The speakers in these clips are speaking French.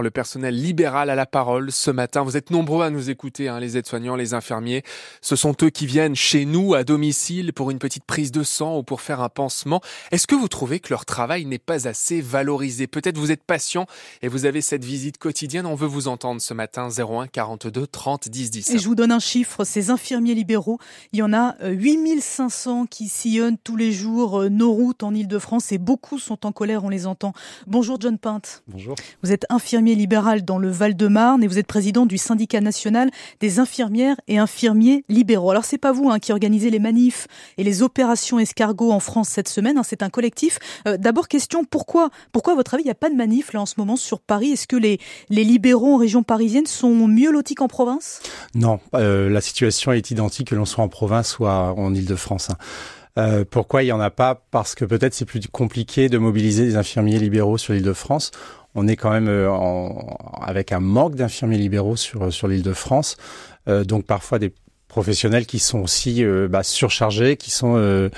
Le personnel libéral à la parole ce matin. Vous êtes nombreux à nous écouter, hein, les aides-soignants, les infirmiers. Ce sont eux qui viennent chez nous à domicile pour une petite prise de sang ou pour faire un pansement. Est-ce que vous trouvez que leur travail n'est pas assez valorisé? Peut-être vous êtes patient et vous avez cette visite quotidienne. On veut vous entendre ce matin 01 42 30 10 10. Et je vous donne un chiffre. Ces infirmiers libéraux, il y en a 8500 euh, qui sillonnent tous les jours euh, nos routes en Ile-de-France et beaucoup sont en colère, on les entend. Bonjour John Pinte. Bonjour. Vous êtes infirmier libéral dans le Val-de-Marne et vous êtes président du syndicat national des infirmières et infirmiers libéraux. Alors c'est pas vous hein, qui organisez les manifs et les opérations escargots en France cette semaine, hein, c'est un collectif. Euh, d'abord question, pourquoi, pourquoi à votre avis il n'y a pas de manif là en ce moment sur Paris? Est-ce que les, les libéraux en région parisienne sont mieux lotis qu'en province? Non, euh, la situation est identique que l'on soit en province ou en Ile-de-France. Hein. Euh, pourquoi il n'y en a pas? Parce que peut-être c'est plus compliqué de mobiliser des infirmiers libéraux sur l'île de France on est quand même euh, avec un manque d'infirmiers libéraux sur, sur l'île de France. Euh, donc parfois des professionnels qui sont aussi euh, bah, surchargés, qui sont euh,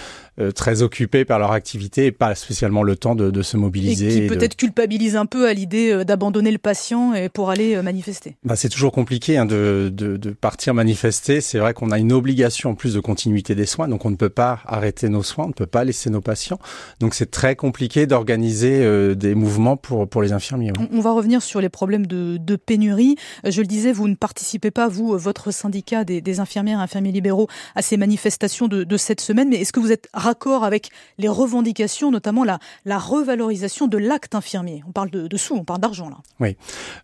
euh, très occupés par leur activité et pas spécialement le temps de, de se mobiliser. Et qui peut-être culpabilisent un peu à l'idée d'abandonner le patient et pour aller manifester. Bah, c'est toujours compliqué hein, de, de, de, partir manifester. C'est vrai qu'on a une obligation en plus de continuité des soins, donc on ne peut pas arrêter nos soins, on ne peut pas laisser nos patients. Donc c'est très compliqué d'organiser des mouvements pour, pour les infirmiers. On, on, va revenir sur les problèmes de, de pénurie. Je le disais, vous ne participez pas, vous, votre syndicat des, des infirmiers infirmières, infirmiers libéraux à ces manifestations de, de cette semaine. Mais est-ce que vous êtes raccord avec les revendications, notamment la, la revalorisation de l'acte infirmier? On parle de, de sous, on parle d'argent là. Oui.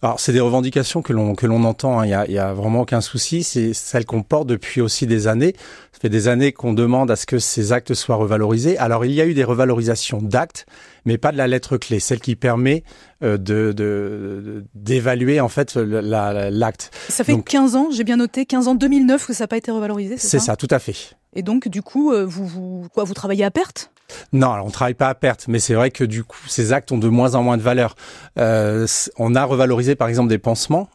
Alors c'est des revendications que l'on que l'on entend. Hein. Il y, a, il y a vraiment aucun souci. C'est celles qu'on porte depuis aussi des années. Ça fait des années qu'on demande à ce que ces actes soient revalorisés. Alors il y a eu des revalorisations d'actes, mais pas de la lettre clé, celle qui permet euh, de d'évaluer en fait l'acte. Ça fait 15 ans, j'ai bien noté, 15 ans 2009 que ça n'a pas été revalorisé, c'est ça C'est ça, tout à fait. Et donc du coup, euh, vous, vous quoi, vous travaillez à perte? Non, alors on travaille pas à perte, mais c'est vrai que du coup, ces actes ont de moins en moins de valeur. Euh, on a revalorisé par exemple des pansements,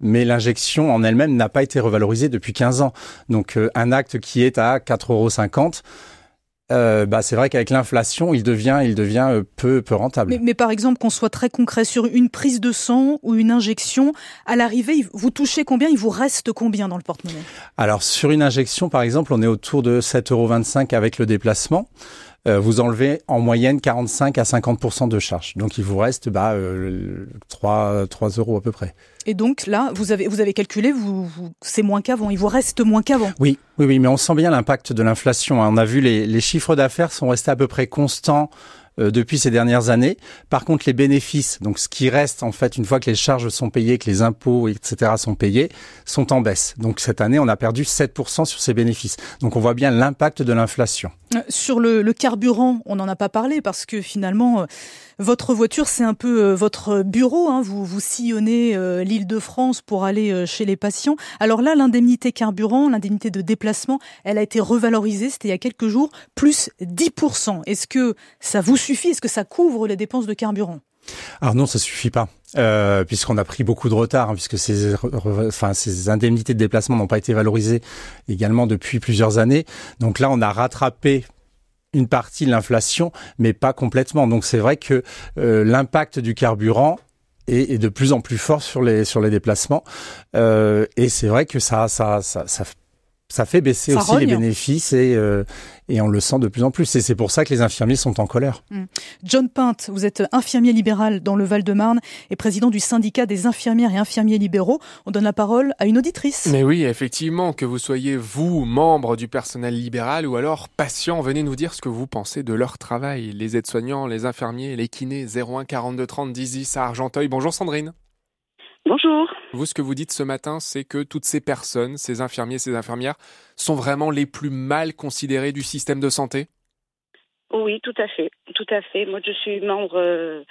mais l'injection en elle-même n'a pas été revalorisée depuis 15 ans. Donc euh, un acte qui est à 4,50 euros, euh, bah, c'est vrai qu'avec l'inflation, il devient, il devient euh, peu, peu rentable. Mais, mais par exemple, qu'on soit très concret sur une prise de sang ou une injection, à l'arrivée, vous touchez combien Il vous reste combien dans le porte-monnaie? Alors, sur une injection, par exemple, on est autour de 7,25 euros avec le déplacement. Euh, vous enlevez en moyenne 45 à 50% de charge. Donc il vous reste bah, 3, euh, 3 euros à peu près. Et donc là, vous avez, vous avez calculé, vous, vous c'est moins qu'avant, il vous reste moins qu'avant. Oui, oui, oui, mais on sent bien l'impact de l'inflation. Hein. On a vu les, les chiffres d'affaires sont restés à peu près constants euh, depuis ces dernières années. Par contre, les bénéfices, donc ce qui reste en fait une fois que les charges sont payées, que les impôts, etc. sont payés, sont en baisse. Donc cette année, on a perdu 7% sur ces bénéfices. Donc on voit bien l'impact de l'inflation. Euh, sur le, carburant, on n'en a pas parlé parce que finalement, euh, votre voiture, c'est un peu votre bureau. Hein. Vous, vous sillonnez l'île de France pour aller chez les patients. Alors là, l'indemnité carburant, l'indemnité de déplacement, elle a été revalorisée, c'était il y a quelques jours, plus 10%. Est-ce que ça vous suffit? Est-ce que ça couvre les dépenses de carburant? Alors non, ça suffit pas, euh, puisqu'on a pris beaucoup de retard, hein, puisque ces, indemnités de déplacement n'ont pas été valorisées également depuis plusieurs années. Donc là, on a rattrapé une partie de l'inflation, mais pas complètement. Donc c'est vrai que euh, l'impact du carburant est, de plus en plus fort sur les sur les déplacements, euh, et c'est vrai que ça ça ça, ça ça fait baisser aussi les bénéfices et, euh, et on le sent de plus en plus. Et c'est pour ça que les infirmiers sont en colère. Hmm. John Pinte, vous êtes infirmier libéral dans le Val-de-Marne et président du syndicat des infirmières et infirmiers libéraux. On donne la parole à une auditrice. Mais oui, effectivement, que vous soyez vous, membre du personnel libéral ou alors patient, venez nous dire ce que vous pensez de leur travail. Les aides-soignants, les infirmiers, les kinés, 01 42 30 10 10 à Argenteuil. Bonjour Sandrine. Bonjour. Vous, ce que vous dites ce matin, c'est que toutes ces personnes, ces infirmiers, ces infirmières, sont vraiment les plus mal considérés du système de santé? Oui, tout à fait, tout à fait. Moi, je suis membre euh,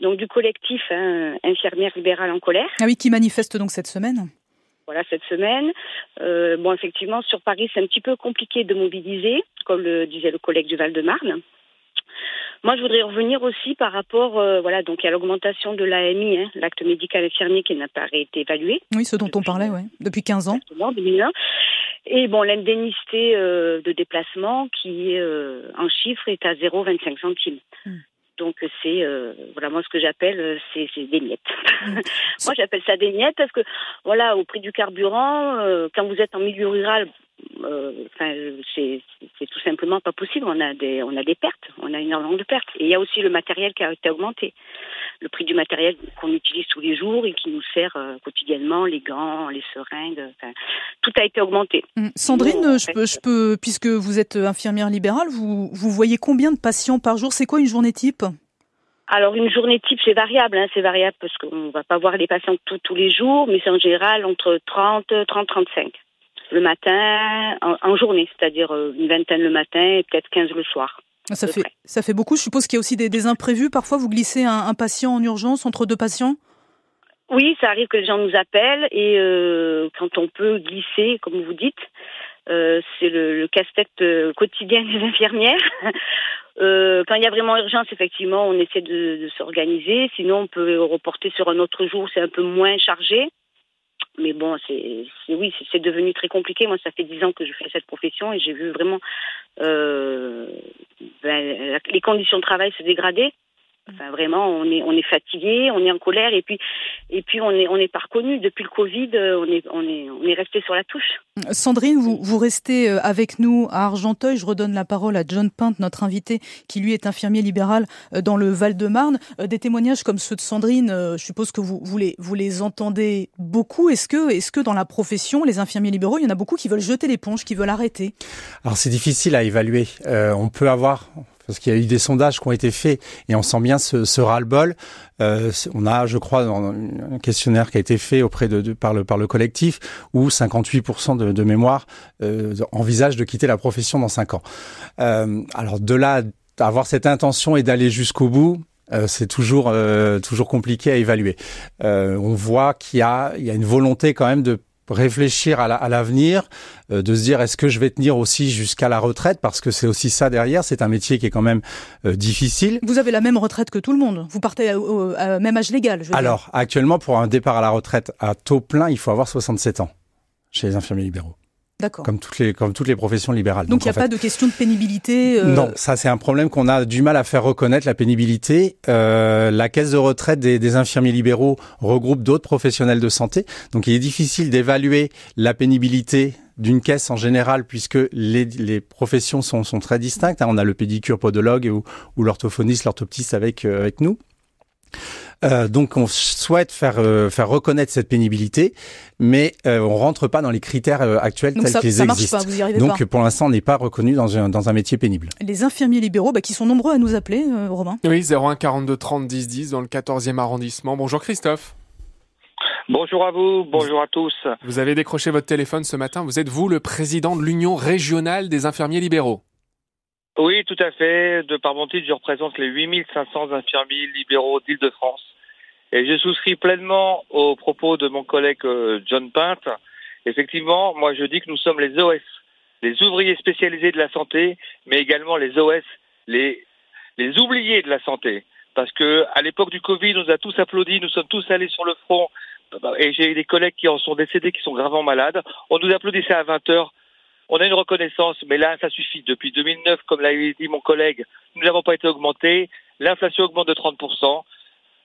donc du collectif hein, infirmière libérale en colère. Ah oui, qui manifeste donc cette semaine. Voilà, cette semaine. Euh, bon, effectivement, sur Paris, c'est un petit peu compliqué de mobiliser, comme le disait le collègue du Val-de-Marne. Moi, je voudrais revenir aussi par rapport, euh, voilà, donc à l'augmentation de l'AMI, hein, l'acte médical infirmier qui n'a pas été évalué. Oui, ce dont on parlait, ouais, depuis 15 ans. 2001. Et bon, l'indemnité euh, de déplacement qui, euh, en chiffre, est à 0,25 centimes. Hmm. Donc c'est euh, voilà moi ce que j'appelle c'est des miettes. moi j'appelle ça des miettes parce que voilà au prix du carburant euh, quand vous êtes en milieu rural enfin c'est tout simplement pas possible. On a des on a des pertes. On a énormément de pertes. Et il y a aussi le matériel qui a été augmenté. Le prix du matériel qu'on utilise tous les jours et qui nous sert quotidiennement les gants les seringues tout a été augmenté. Hum, Sandrine je, peux, je peux puisque vous êtes infirmière libérale vous vous voyez combien de patients par jour? C'est quoi une journée type? Alors une journée type, c'est variable, hein, c'est variable parce qu'on va pas voir les patients tous les jours, mais c'est en général entre 30, 30, 35 le matin, en, journée, c'est-à-dire euh, une vingtaine le matin et peut-être 15 le soir. Ça fait, ça fait beaucoup. Je suppose qu'il y a aussi des, imprévus. Parfois, vous glissez un, patient en urgence entre deux patients? Oui, ça arrive que les gens nous appellent et euh, quand on peut glisser, comme vous dites, euh, c'est le, le casse-tête quotidien des infirmières. Euh, quand il y a vraiment urgence, effectivement, on essaie de, de s'organiser. Sinon, on peut reporter sur un autre jour, c'est un peu moins chargé. Mais bon, c'est oui, c'est devenu très compliqué. Moi, ça fait dix ans que je fais cette profession et j'ai vu vraiment euh, ben, les conditions de travail se dégrader. Enfin, vraiment, on est on est fatigué, on est en colère et puis et puis on est on n'est pas reconnu depuis le Covid. Euh, on est on est on est resté sur la touche. Sandrine, vous vous restez euh, avec nous à Argenteuil. Je redonne la parole à John Pinte, notre invité, qui lui est infirmier libéral euh, dans le Val-de-Marne. Des témoignages comme ceux de Sandrine, je suppose que vous vous les vous les entendez beaucoup. Est-ce que est-ce que dans la profession, les infirmiers libéraux, il y en a beaucoup qui veulent jeter l'éponge, qui veulent arrêter? Alors c'est difficile à évaluer. on peut avoir parce qu'il y a eu des sondages qui ont été faits et on sent bien ce, ce ras-le-bol. Euh, on a, je crois, un questionnaire qui a été fait auprès de, par le par le collectif où 58% de, de mémoire euh, envisagent de quitter la profession dans 5 ans. Euh, alors de là avoir cette intention et d'aller jusqu'au bout, euh, c'est toujours euh, toujours compliqué à évaluer. Euh, on voit qu'il y a il y a une volonté quand même de réfléchir à l'avenir, euh, de se dire est-ce que je vais tenir aussi jusqu'à la retraite? Parce que c'est aussi ça derrière. C'est un métier qui est quand même euh, difficile. Vous avez la même retraite que tout le monde. Vous partez au, même âge légal. Je Alors actuellement, pour un départ à la retraite à taux plein, il faut avoir 67 ans chez les infirmiers libéraux. Comme toutes les comme toutes les professions libérales. Donc il n'y a pas de question de pénibilité. Euh... Non, ça c'est un problème qu'on a du mal à faire reconnaître la pénibilité. Euh, la caisse de retraite des, des infirmiers libéraux regroupe d'autres professionnels de santé, donc il est difficile d'évaluer la pénibilité d'une caisse en général, puisque les, les professions sont, sont très distinctes. Hein. On a le pédicure podologue ou, ou l'orthophoniste, l'orthoptiste avec, euh, avec nous. Euh, donc on souhaite faire euh, faire reconnaître cette pénibilité, mais euh, on rentre pas dans les critères euh, actuels tels qu'ils existent. Pas, vous y arrivez donc pour l'instant on n'est pas reconnu dans un dans un métier pénible. Les infirmiers libéraux, bah, qui sont nombreux à nous appeler, Romain. Oui, 01 42 30 10 10 dans le 14e arrondissement. Bonjour Christophe. Bonjour à vous, bonjour à tous. Vous avez décroché votre téléphone ce matin. Vous êtes vous le président de l'Union régionale des infirmiers libéraux. Oui, tout à fait. De par mon titre, je représente les 8500 infirmiers libéraux d'Île-de-France. Et je souscris pleinement aux propos de mon collègue euh, John Pinte. Effectivement, moi je dis que nous sommes les OS, les ouvriers spécialisés de la santé, mais également les OS, les, les oubliés de la santé. Parce que à l'époque du Covid, on nous a tous applaudi, nous sommes tous allés sur le front, et j'ai des collègues qui en sont décédés, qui sont gravement malades. On nous applaudissait à 20 heures. On a une reconnaissance, mais là, ça suffit. Depuis 2009, comme l'a dit mon collègue, nous n'avons pas été augmentés. L'inflation augmente de 30%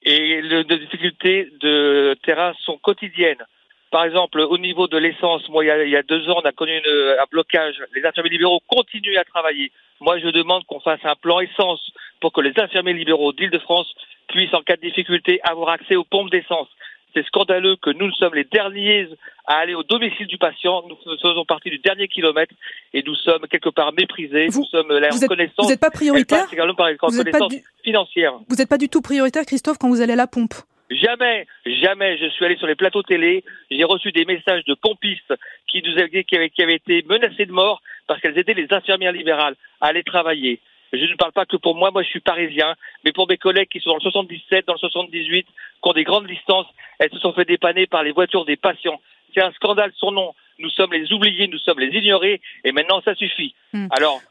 et les difficultés de terrain sont quotidiennes. Par exemple, au niveau de l'essence, moi, il y, a, deux ans, on a connu un blocage. Les infirmiers libéraux continuent à travailler. Moi, je demande qu'on fasse un plan essence pour que les infirmiers libéraux d'Île-de-France puissent, en cas de difficulté, avoir accès aux pompes d'essence. C'est scandaleux que nous sommes les derniers à aller au domicile du patient. Nous faisons partie du dernier kilomètre et nous sommes quelque part méprisés. Vous, nous sommes la vous reconnaissance. vous n'êtes pas prioritaire. Par vous n'êtes pas du... financière. Vous n'êtes pas du tout prioritaire, Christophe, quand vous allez à la pompe. Jamais, jamais. Je suis allé sur les plateaux télé. J'ai reçu des messages de pompistes qui nous avaient, qui avaient, qui avaient été menacés de mort parce qu'elles aidaient les infirmières libérales à aller travailler. Je ne parle pas que pour moi, moi je suis parisien, mais pour mes collègues qui sont dans le 77, dans le 78, qui ont des grandes distances, elles se sont fait dépanner par les voitures des patients. C'est un scandale son nom. Nous sommes les oubliés, nous sommes les ignorés, et maintenant ça suffit. Mm. Alors,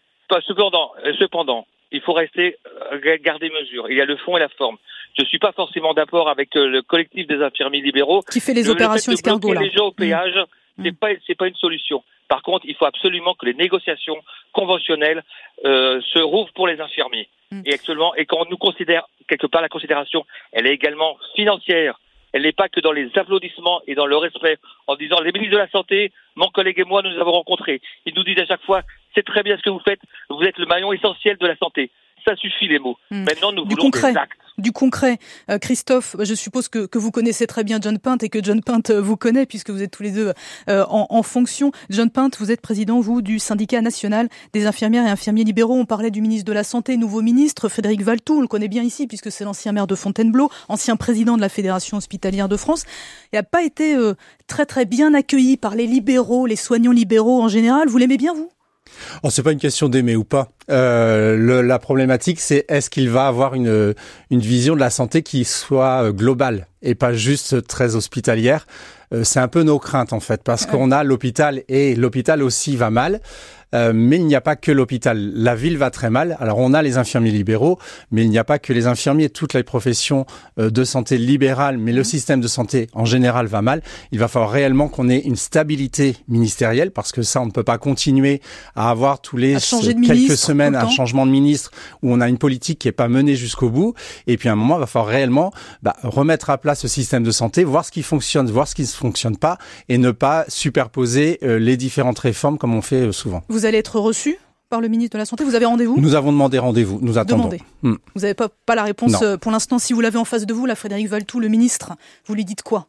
cependant, euh, cependant, il faut rester euh, garder mesure. Il y a le fond et la forme. Je ne suis pas forcément d'accord avec euh, le collectif des infirmiers libéraux. Qui fait les opérations escargots là. les gens au péage, C'est pas c'est pas une solution. Par contre, il faut absolument que les négociations conventionnelles euh, se rouvrent pour les infirmiers. Mm. Et actuellement, et quand on nous considère quelque part la considération, elle est également financière. Elle n'est pas que dans les applaudissements et dans le respect, en disant les ministres de la santé, mon collègue et moi, nous nous avons rencontrés. Ils nous disent à chaque fois, c'est très bien ce que vous faites, vous êtes le maillon essentiel de la santé. Ça suffit les mots. Mm. Maintenant, nous Du voulons concret. des actes. Du concret, Euh, Christophe, je suppose que, que vous connaissez très bien John Pint et que John Pint euh, vous connaît puisque vous êtes tous les deux euh, en, en fonction. John Pint, vous êtes président, vous, du syndicat national des infirmières et infirmiers libéraux. On parlait du ministre de la Santé, nouveau ministre, Frédéric Valtou, on le connaît bien ici puisque c'est l'ancien maire de Fontainebleau, ancien président de la Fédération hospitalière de France. Il n'a pas été euh, très très bien accueilli par les libéraux, les soignants libéraux en général. Vous l'aimez bien, vous? Oh, c'est pas une question d'aimer ou pas. Euh, la problématique, c'est est-ce qu'il va avoir une, une vision de la santé qui soit euh, globale et pas juste très hospitalière? Euh, c'est un peu nos craintes en fait, parce qu'on a l'hôpital et l'hôpital aussi va mal. Euh, mais il n'y a pas que l'hôpital. La ville va très mal. Alors on a les infirmiers libéraux, mais il n'y a pas que les infirmiers. Toutes les professions euh, de santé libérales, mais le système de santé en général va mal. Il va falloir réellement qu'on ait une stabilité ministérielle, parce que ça, on ne peut pas continuer à avoir tous les quelques ministre semaines le un changement de ministre où on a une politique qui est pas menée jusqu'au bout. Et puis à un moment, il va falloir réellement bah, remettre à plat ce système de santé, voir ce qui fonctionne, voir ce qui ne fonctionne pas, et ne pas superposer euh, les différentes réformes comme on fait euh, souvent. Vous allez être reçu par le ministre de la Santé. Vous avez rendez-vous? Nous avons demandé rendez-vous, nous attendons. Hmm. Vous n'avez pas, pas la réponse Non. euh, pour l'instant. Si vous l'avez en face de vous, là, Frédéric Valtou, le ministre, vous lui dites quoi?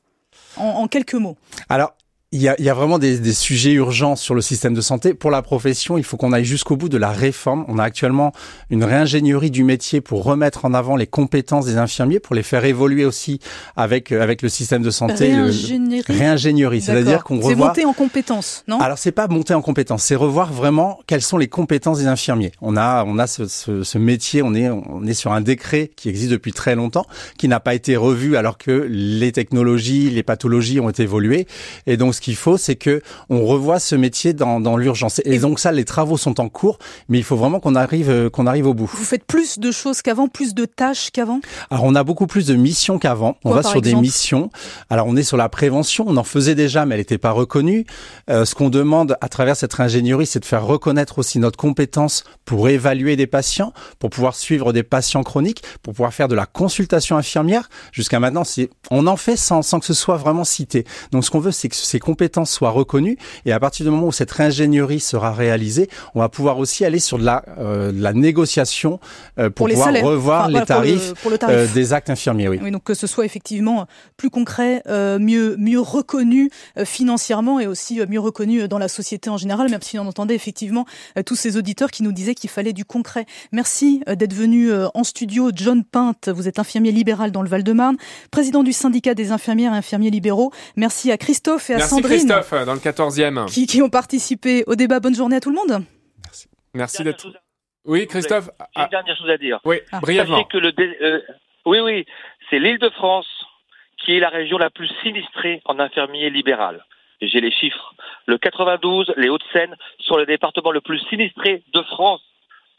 En, en quelques mots. Alors, il y a, il y a vraiment des, des sujets urgents sur le système de santé. Pour la profession, il faut qu'on aille jusqu'au bout de la réforme. On a actuellement une réingénierie du métier pour remettre en avant les compétences des infirmiers, pour les faire évoluer aussi avec, euh, avec le système de santé. le- Réingénierie. réingénierie, c'est-à-dire qu'on C'est revoit monter en compétence, non? Alors c'est pas monter en compétence, c'est revoir vraiment quelles sont les compétences des infirmiers. On a on a ce, ce, ce métier, on est on est sur un décret qui existe depuis très longtemps, qui n'a pas été revu alors que les technologies, les pathologies ont évolué. Et donc ce qu'il faut, c'est que on revoie ce métier dans, dans l'urgence. Et donc ça, les travaux sont en cours, mais il faut vraiment qu'on arrive euh, qu'on arrive au bout. Vous faites plus de choses qu'avant, plus de tâches qu'avant? Alors on a beaucoup plus de missions qu'avant. On va sur des missions. Alors on est sur la prévention. On en faisait déjà, mais elle n'était pas reconnue. Euh, ce qu'on demande à travers cette ingénierie, c'est de faire reconnaître aussi notre compétence pour évaluer des patients, pour pouvoir suivre des patients chroniques, pour pouvoir faire de la consultation infirmière. Jusqu'à maintenant, c'est on en fait sans, sans que ce soit vraiment cité. Donc ce qu'on veut, c'est que ces compétences soient reconnues. Et à partir du moment où cette ingénierie sera réalisée, on va pouvoir aussi aller sur de la, euh, de la négociation euh, pour, pouvoir revoir Enfin, les voilà, pour le- tarifs pour le tarif. euh, des actes infirmiers. Oui. Oui, donc que ce soit effectivement plus concret, euh, mieux mieux reconnu euh, financièrement et aussi euh, mieux reconnu dans la société en général, même si on entendait effectivement euh, tous ces auditeurs qui nous disaient qu'il fallait du concret. Merci euh, d'être venu euh, en studio, John Pinte. Vous êtes infirmier libéral dans le Val-de-Marne, président du syndicat des infirmières et infirmiers libéraux. Merci à Christophe et à Merci Sandrine Christophe, dans le 14e. qui, qui ont participé au débat. Bonne journée à tout le monde. Merci Dernière d'être... à- Oui, Christophe J'ai ah, une dernière chose à dire. Oui, Ah. brièvement. Que le dé- euh, oui, oui, c'est l'île de France qui est la région la plus sinistrée en infirmier libéral. J'ai les chiffres. Le 92, les Hauts-de-Seine sont le département le plus sinistré de France,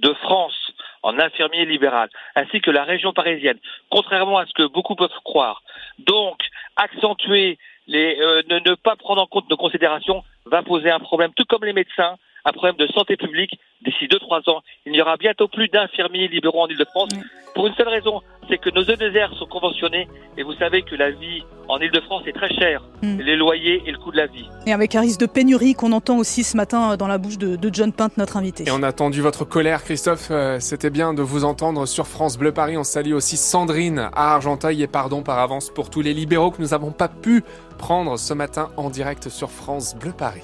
de France en infirmier libéral, ainsi que la région parisienne. Contrairement à ce que beaucoup peuvent croire. Donc, accentuer les, euh, ne, ne pas prendre en compte nos considérations va poser un problème, tout comme les médecins, un problème de santé publique. D'ici 2-3 ans, il n'y aura bientôt plus d'infirmiers libéraux en Ile-de-France. Oui. Pour une seule raison, c'est que nos EDR sont conventionnés et vous savez que la vie en Ile-de-France est très chère. Mm. Les loyers et le coût de la vie. Et avec un risque de pénurie qu'on entend aussi ce matin dans la bouche de, de John Pinte, notre invité. Et on a attendu votre colère, Christophe. Euh, C'était bien de vous entendre sur France Bleu Paris. On salue aussi Sandrine à Argenteuil et pardon par avance pour tous les libéraux que nous n'avons pas pu prendre ce matin en direct sur France Bleu Paris.